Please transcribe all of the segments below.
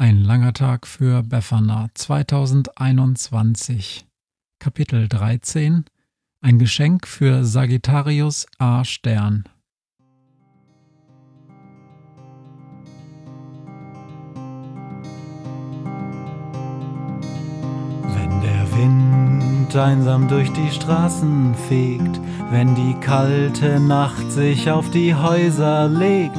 Ein langer Tag für Befana 2021 Kapitel 13 Ein Geschenk für Sagittarius A. Stern. Wenn der Wind einsam durch die Straßen fegt, wenn die kalte Nacht sich auf die Häuser legt,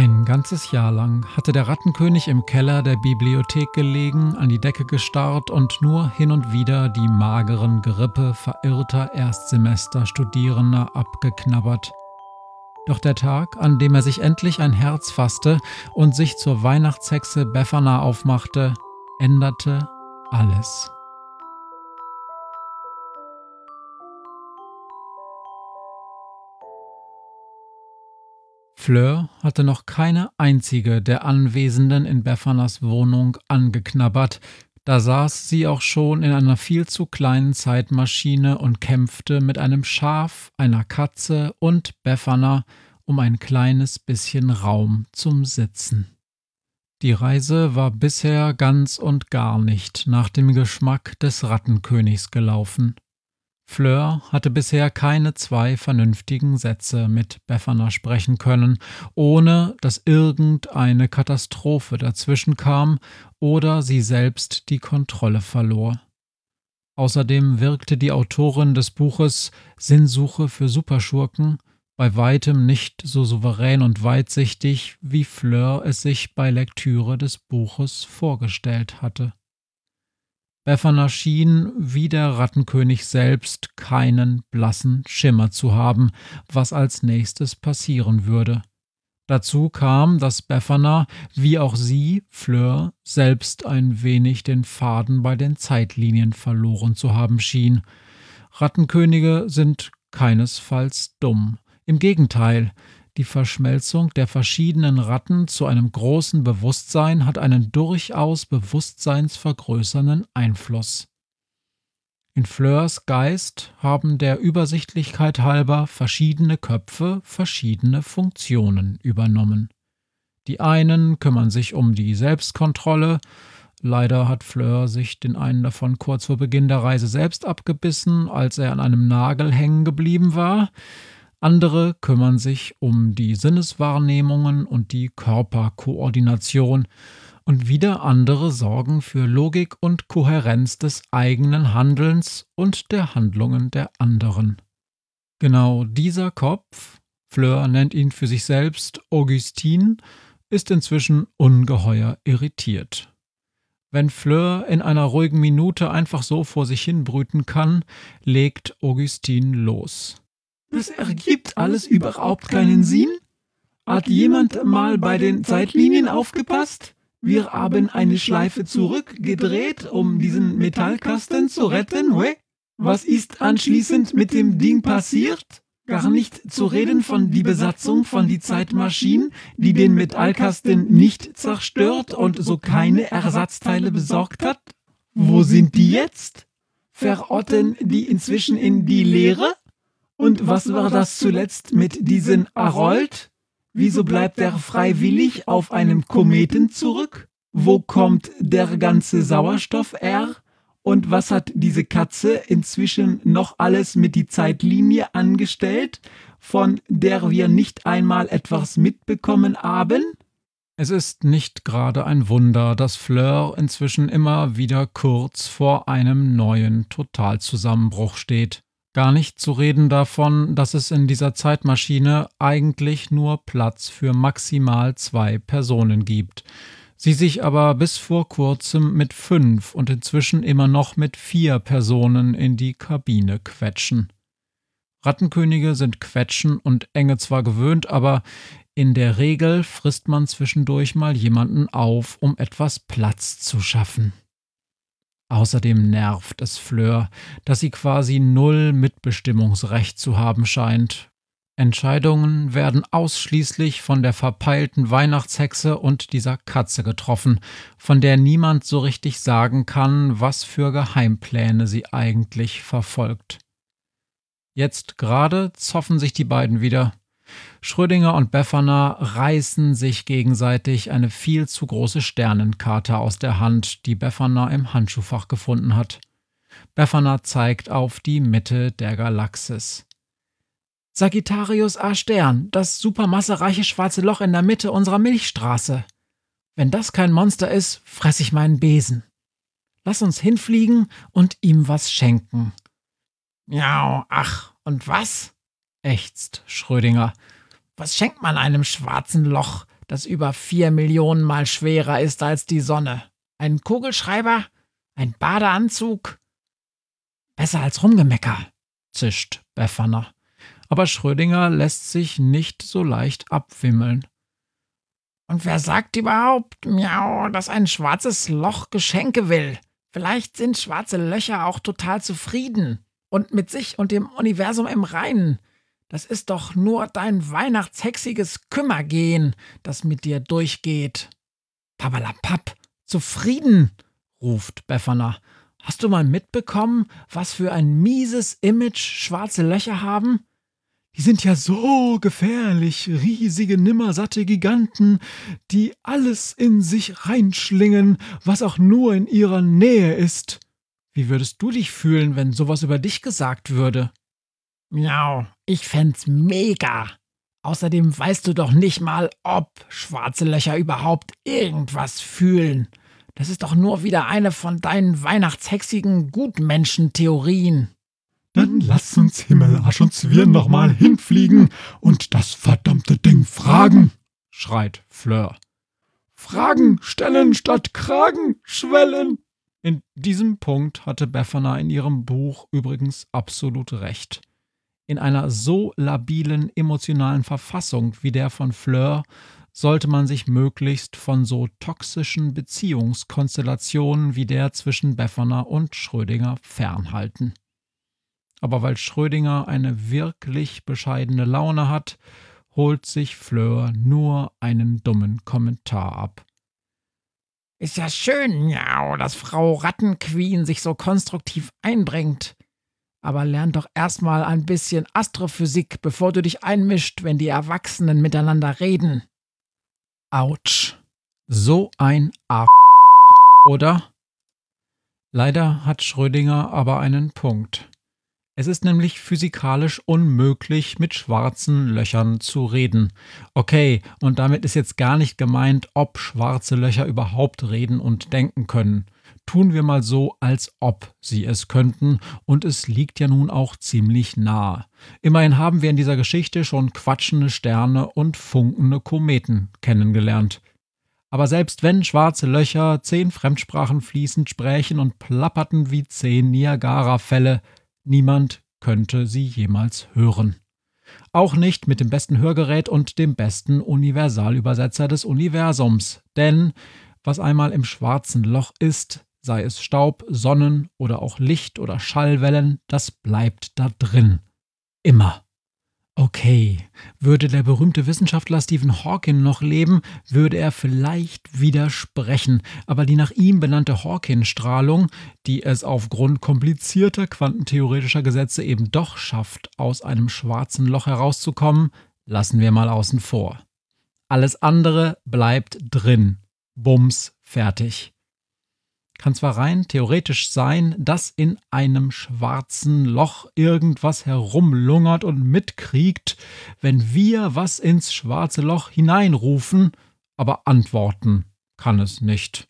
Ein ganzes Jahr lang hatte der Rattenkönig im Keller der Bibliothek gelegen, an die Decke gestarrt und nur hin und wieder die mageren Gerippe verirrter Erstsemester-Studierender abgeknabbert. Doch der Tag, an dem er sich endlich ein Herz fasste und sich zur Weihnachtshexe Befana aufmachte, änderte alles. Fleur hatte noch keine einzige der Anwesenden in Befanas Wohnung angeknabbert, da saß sie auch schon in einer viel zu kleinen Zeitmaschine und kämpfte mit einem Schaf, einer Katze und Befana um ein kleines bisschen Raum zum Sitzen. Die Reise war bisher ganz und gar nicht nach dem Geschmack des Rattenkönigs gelaufen. Fleur hatte bisher keine zwei vernünftigen Sätze mit Befana sprechen können, ohne dass irgendeine Katastrophe dazwischen kam oder sie selbst die Kontrolle verlor. Außerdem wirkte die Autorin des Buches Sinnsuche für Superschurken bei weitem nicht so souverän und weitsichtig, wie Fleur es sich bei Lektüre des Buches vorgestellt hatte. Befana schien, wie der Rattenkönig selbst, keinen blassen Schimmer zu haben, was als nächstes passieren würde. Dazu kam, dass Befana, wie auch sie, Fleur, selbst ein wenig den Faden bei den Zeitlinien verloren zu haben schien. Rattenkönige sind keinesfalls dumm. Im Gegenteil, die Verschmelzung der verschiedenen Ratten zu einem großen Bewusstsein hat einen durchaus bewusstseinsvergrößernden Einfluss. In Fleurs Geist haben der Übersichtlichkeit halber verschiedene Köpfe verschiedene Funktionen übernommen. Die einen kümmern sich um die Selbstkontrolle, leider hat Fleur sich den einen davon kurz vor Beginn der Reise selbst abgebissen, als er an einem Nagel hängen geblieben war, andere kümmern sich um die Sinneswahrnehmungen und die Körperkoordination und wieder andere sorgen für Logik und Kohärenz des eigenen Handelns und der Handlungen der anderen. Genau dieser Kopf, Fleur nennt ihn für sich selbst Augustin, ist inzwischen ungeheuer irritiert. Wenn Fleur in einer ruhigen Minute einfach so vor sich hin brüten kann, legt Augustin los. Das ergibt alles überhaupt keinen Sinn? Hat jemand mal bei den Zeitlinien aufgepasst? Wir haben eine Schleife zurückgedreht, um diesen Metallkasten zu retten, we? Was ist anschließend mit dem Ding passiert? Gar nicht zu reden von die Besatzung von die Zeitmaschinen, die den Metallkasten nicht zerstört und so keine Ersatzteile besorgt hat. Wo sind die jetzt? Verrotten die inzwischen in die Leere? Und was war das zuletzt mit diesem Arold? Wieso bleibt er freiwillig auf einem Kometen zurück? Wo kommt der ganze Sauerstoff her? Und was hat diese Katze inzwischen noch alles mit die Zeitlinie angestellt? von der wir nicht einmal etwas mitbekommen haben? Es ist nicht gerade ein Wunder, dass Fleur inzwischen immer wieder kurz vor einem neuen Totalzusammenbruch steht. Gar nicht zu reden davon, dass es in dieser Zeitmaschine eigentlich nur Platz für maximal zwei Personen gibt. Sie sich aber bis vor kurzem mit fünf und inzwischen immer noch mit vier Personen in die Kabine quetschen. Rattenkönige sind Quetschen und Enge zwar gewöhnt, aber in der Regel frisst man zwischendurch mal jemanden auf, um etwas Platz zu schaffen. Außerdem nervt es Fleur, dass sie quasi null Mitbestimmungsrecht zu haben scheint. Entscheidungen werden ausschließlich von der verpeilten Weihnachtshexe und dieser Katze getroffen, von der niemand so richtig sagen kann, was für Geheimpläne sie eigentlich verfolgt. Jetzt gerade zoffen sich die beiden wieder. Schrödinger und Befana reißen sich gegenseitig eine viel zu große Sternenkarte aus der Hand, die Befana im Handschuhfach gefunden hat. Befana zeigt auf die Mitte der Galaxis. Sagittarius A Stern, das supermassereiche schwarze Loch in der Mitte unserer Milchstraße. Wenn das kein Monster ist, fress ich meinen Besen. Lass uns hinfliegen und ihm was schenken. Miau, ach, und was? Ächzt Schrödinger. Was schenkt man einem schwarzen Loch, das über vier Millionen Mal schwerer ist als die Sonne? Ein Kugelschreiber? Ein Badeanzug? Besser als Rumgemecker, zischt Befana. Aber Schrödinger lässt sich nicht so leicht abwimmeln. Und wer sagt überhaupt, miau, dass ein schwarzes Loch Geschenke will? Vielleicht sind schwarze Löcher auch total zufrieden und mit sich und dem Universum im Reinen. Das ist doch nur dein weihnachtshexiges Kümmergehen, das mit dir durchgeht. Papperlapapp, zufrieden, ruft Befana. Hast du mal mitbekommen, was für ein mieses Image schwarze Löcher haben? Die sind ja so gefährlich, riesige, nimmersatte Giganten, die alles in sich reinschlingen, was auch nur in ihrer Nähe ist. Wie würdest du dich fühlen, wenn sowas über dich gesagt würde? Miau, ich fänd's mega. Außerdem weißt du doch nicht mal, ob schwarze Löcher überhaupt irgendwas fühlen. Das ist doch nur wieder eine von deinen weihnachtshexigen Gutmenschen-Theorien. Dann lass uns Himmelarsch und Zwirn nochmal hinfliegen und das verdammte Ding fragen, schreit Fleur. Fragen stellen statt Kragen schwellen. In diesem Punkt hatte Befana in ihrem Buch übrigens absolut recht in einer so labilen emotionalen Verfassung wie der von Fleur sollte man sich möglichst von so toxischen Beziehungskonstellationen wie der zwischen Befferner und Schrödinger fernhalten. Aber weil Schrödinger eine wirklich bescheidene Laune hat, holt sich Fleur nur einen dummen Kommentar ab. Ist ja schön, ja, dass Frau Rattenqueen sich so konstruktiv einbringt. Aber lern doch erstmal ein bisschen Astrophysik, bevor du dich einmischt, wenn die Erwachsenen miteinander reden. Autsch. So ein A. Oder? Leider hat Schrödinger aber einen Punkt. Es ist nämlich physikalisch unmöglich, mit schwarzen Löchern zu reden. Okay, und damit ist jetzt gar nicht gemeint, ob schwarze Löcher überhaupt reden und denken können tun wir mal so, als ob sie es könnten, und es liegt ja nun auch ziemlich nah. Immerhin haben wir in dieser Geschichte schon quatschende Sterne und funkende Kometen kennengelernt. Aber selbst wenn schwarze Löcher zehn Fremdsprachen fließend sprächen und plapperten wie zehn Niagara-Fälle, niemand könnte sie jemals hören. Auch nicht mit dem besten Hörgerät und dem besten Universalübersetzer des Universums. Denn was einmal im schwarzen Loch ist, sei es Staub, Sonnen oder auch Licht oder Schallwellen, das bleibt da drin. Immer. Okay, würde der berühmte Wissenschaftler Stephen Hawking noch leben, würde er vielleicht widersprechen, aber die nach ihm benannte Hawking-Strahlung, die es aufgrund komplizierter quantentheoretischer Gesetze eben doch schafft, aus einem schwarzen Loch herauszukommen, lassen wir mal außen vor. Alles andere bleibt drin. Bums, fertig. Kann zwar rein theoretisch sein, dass in einem schwarzen Loch irgendwas herumlungert und mitkriegt, wenn wir was ins schwarze Loch hineinrufen, aber antworten kann es nicht.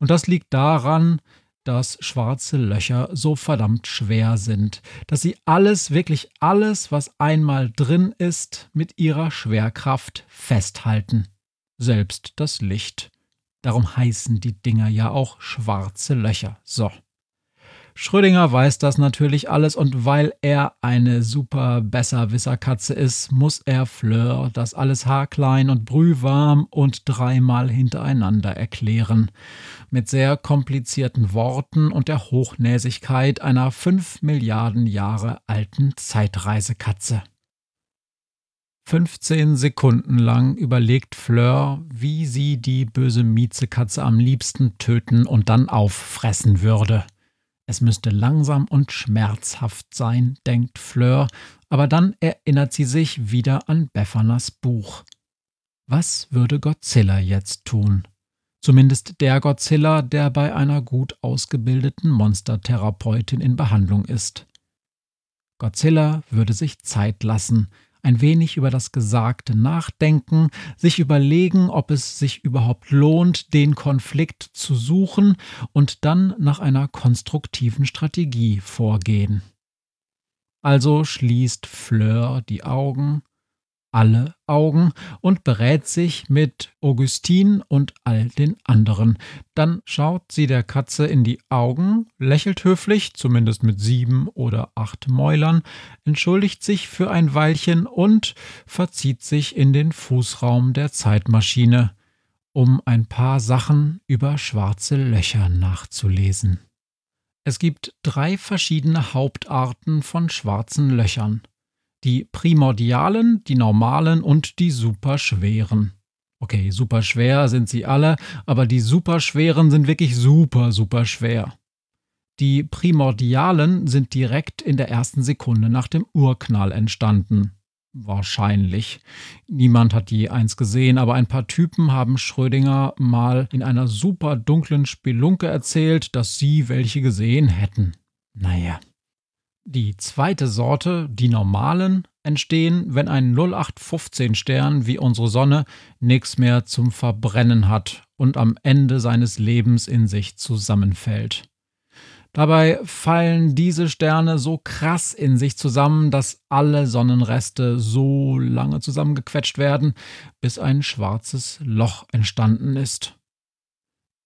Und das liegt daran, dass schwarze Löcher so verdammt schwer sind, dass sie alles, wirklich alles, was einmal drin ist, mit ihrer Schwerkraft festhalten. Selbst das Licht. Darum heißen die Dinger ja auch schwarze Löcher. So. Schrödinger weiß das natürlich alles und weil er eine super Besserwisserkatze ist, muss er Fleur das alles haarklein und brühwarm und dreimal hintereinander erklären. Mit sehr komplizierten Worten und der Hochnäsigkeit einer fünf Milliarden Jahre alten Zeitreisekatze. 15 Sekunden lang überlegt Fleur, wie sie die böse Miezekatze am liebsten töten und dann auffressen würde. Es müsste langsam und schmerzhaft sein, denkt Fleur, aber dann erinnert sie sich wieder an Beffanas Buch. Was würde Godzilla jetzt tun? Zumindest der Godzilla, der bei einer gut ausgebildeten Monstertherapeutin in Behandlung ist. Godzilla würde sich Zeit lassen, ein wenig über das Gesagte nachdenken, sich überlegen, ob es sich überhaupt lohnt, den Konflikt zu suchen und dann nach einer konstruktiven Strategie vorgehen. Also schließt Fleur die Augen, alle Augen und berät sich mit Augustin und all den anderen. Dann schaut sie der Katze in die Augen, lächelt höflich, zumindest mit sieben oder acht Mäulern, entschuldigt sich für ein Weilchen und verzieht sich in den Fußraum der Zeitmaschine, um ein paar Sachen über schwarze Löcher nachzulesen. Es gibt drei verschiedene Hauptarten von schwarzen Löchern die primordialen, die normalen und die superschweren. Okay, superschwer sind sie alle, aber die superschweren sind wirklich super, super schwer. Die primordialen sind direkt in der ersten Sekunde nach dem Urknall entstanden. Wahrscheinlich. Niemand hat je eins gesehen, aber ein paar Typen haben Schrödinger mal in einer super dunklen Spelunke erzählt, dass sie welche gesehen hätten. Naja. Die zweite Sorte, die normalen, entstehen, wenn ein 0815-Stern wie unsere Sonne nichts mehr zum Verbrennen hat und am Ende seines Lebens in sich zusammenfällt. Dabei fallen diese Sterne so krass in sich zusammen, dass alle Sonnenreste so lange zusammengequetscht werden, bis ein schwarzes Loch entstanden ist.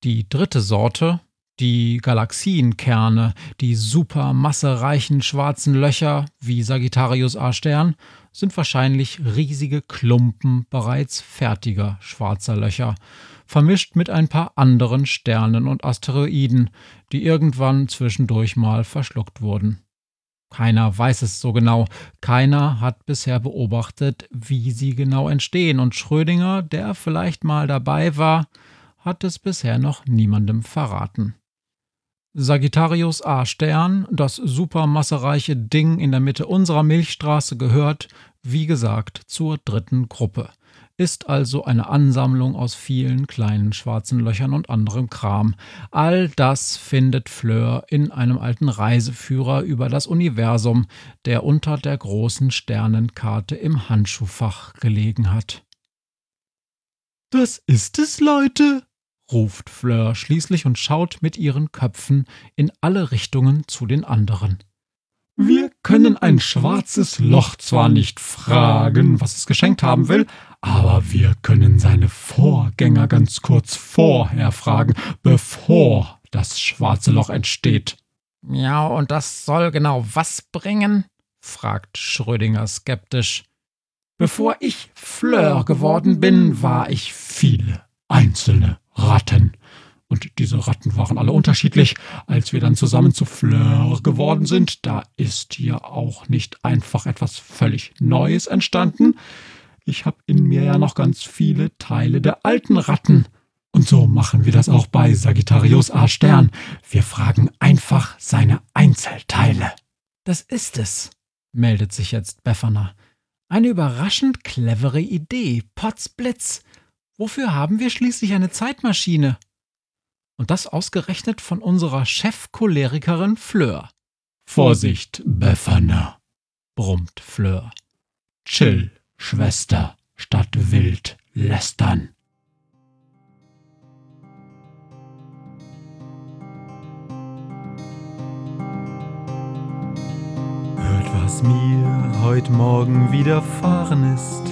Die dritte Sorte, die Galaxienkerne, die supermassereichen schwarzen Löcher wie Sagittarius A-Stern, sind wahrscheinlich riesige Klumpen bereits fertiger schwarzer Löcher, vermischt mit ein paar anderen Sternen und Asteroiden, die irgendwann zwischendurch mal verschluckt wurden. Keiner weiß es so genau, keiner hat bisher beobachtet, wie sie genau entstehen, und Schrödinger, der vielleicht mal dabei war, hat es bisher noch niemandem verraten. Sagittarius A Stern, das supermassereiche Ding in der Mitte unserer Milchstraße, gehört, wie gesagt, zur dritten Gruppe, ist also eine Ansammlung aus vielen kleinen schwarzen Löchern und anderem Kram. All das findet Fleur in einem alten Reiseführer über das Universum, der unter der großen Sternenkarte im Handschuhfach gelegen hat. Das ist es, Leute, ruft Fleur schließlich und schaut mit ihren Köpfen in alle Richtungen zu den anderen. Wir können ein schwarzes Loch zwar nicht fragen, was es geschenkt haben will, aber wir können seine Vorgänger ganz kurz vorher fragen, bevor das schwarze Loch entsteht. Ja, und das soll genau was bringen? fragt Schrödinger skeptisch. Bevor ich Fleur geworden bin, war ich viele einzelne Ratten. Und diese Ratten waren alle unterschiedlich. Als wir dann zusammen zu Fleur geworden sind, da ist hier auch nicht einfach etwas völlig Neues entstanden. Ich habe in mir ja noch ganz viele Teile der alten Ratten. Und so machen wir das auch bei Sagittarius A Stern. Wir fragen einfach seine Einzelteile. Das ist es, meldet sich jetzt Befana. Eine überraschend clevere Idee, Potzblitz. Wofür haben wir schließlich eine Zeitmaschine? Und das ausgerechnet von unserer Chefcholerikerin Fleur. Vorsicht, Befana, brummt Fleur. Chill, Schwester, statt wild lästern. Hört, was mir heut Morgen widerfahren ist.